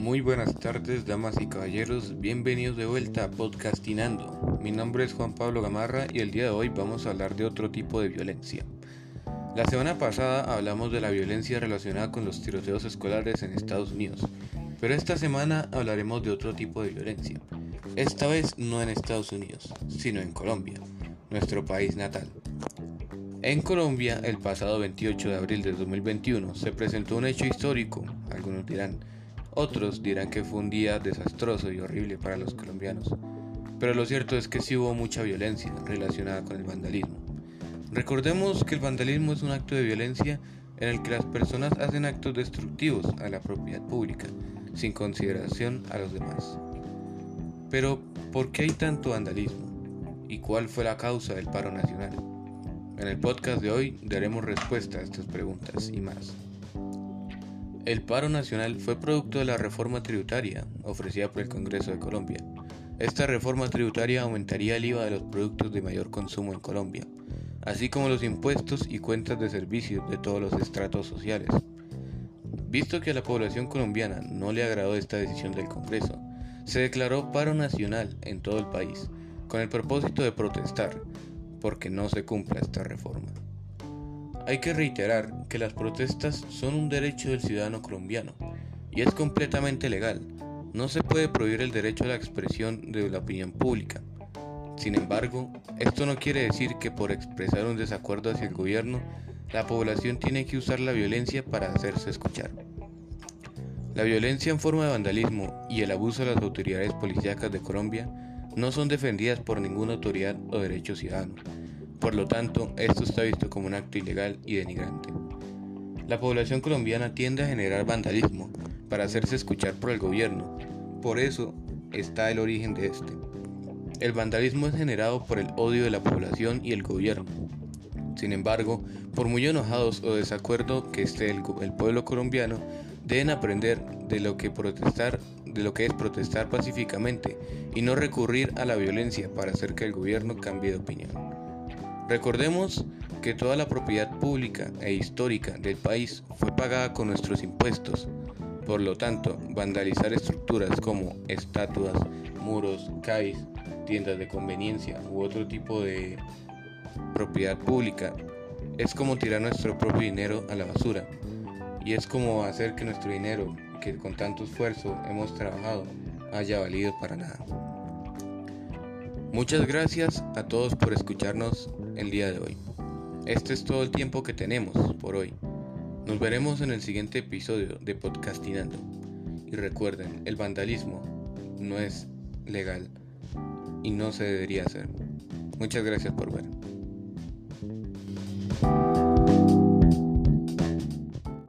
Muy buenas tardes, damas y caballeros. Bienvenidos de vuelta a Podcastinando. Mi nombre es Juan Pablo Gamarra y el día de hoy vamos a hablar de otro tipo de violencia. La semana pasada hablamos de la violencia relacionada con los tiroteos escolares en Estados Unidos, pero esta semana hablaremos de otro tipo de violencia. Esta vez no en Estados Unidos, sino en Colombia, nuestro país natal. En Colombia, el pasado 28 de abril de 2021, se presentó un hecho histórico, algunos dirán, otros dirán que fue un día desastroso y horrible para los colombianos, pero lo cierto es que sí hubo mucha violencia relacionada con el vandalismo. Recordemos que el vandalismo es un acto de violencia en el que las personas hacen actos destructivos a la propiedad pública, sin consideración a los demás. Pero, ¿por qué hay tanto vandalismo? ¿Y cuál fue la causa del paro nacional? En el podcast de hoy daremos respuesta a estas preguntas y más. El paro nacional fue producto de la reforma tributaria ofrecida por el Congreso de Colombia. Esta reforma tributaria aumentaría el IVA de los productos de mayor consumo en Colombia, así como los impuestos y cuentas de servicios de todos los estratos sociales. Visto que a la población colombiana no le agradó esta decisión del Congreso, se declaró paro nacional en todo el país, con el propósito de protestar porque no se cumpla esta reforma. Hay que reiterar que las protestas son un derecho del ciudadano colombiano y es completamente legal. No se puede prohibir el derecho a la expresión de la opinión pública. Sin embargo, esto no quiere decir que por expresar un desacuerdo hacia el gobierno, la población tiene que usar la violencia para hacerse escuchar. La violencia en forma de vandalismo y el abuso de las autoridades policíacas de Colombia no son defendidas por ninguna autoridad o derecho ciudadano por lo tanto, esto está visto como un acto ilegal y denigrante. La población colombiana tiende a generar vandalismo para hacerse escuchar por el gobierno. Por eso está el origen de este. El vandalismo es generado por el odio de la población y el gobierno. Sin embargo, por muy enojados o desacuerdo que esté el, el pueblo colombiano, deben aprender de lo que protestar, de lo que es protestar pacíficamente y no recurrir a la violencia para hacer que el gobierno cambie de opinión. Recordemos que toda la propiedad pública e histórica del país fue pagada con nuestros impuestos. Por lo tanto, vandalizar estructuras como estatuas, muros, CAIs, tiendas de conveniencia u otro tipo de propiedad pública es como tirar nuestro propio dinero a la basura. Y es como hacer que nuestro dinero, que con tanto esfuerzo hemos trabajado, haya valido para nada. Muchas gracias a todos por escucharnos el día de hoy. Este es todo el tiempo que tenemos por hoy. Nos veremos en el siguiente episodio de Podcastinando. Y recuerden, el vandalismo no es legal y no se debería hacer. Muchas gracias por ver.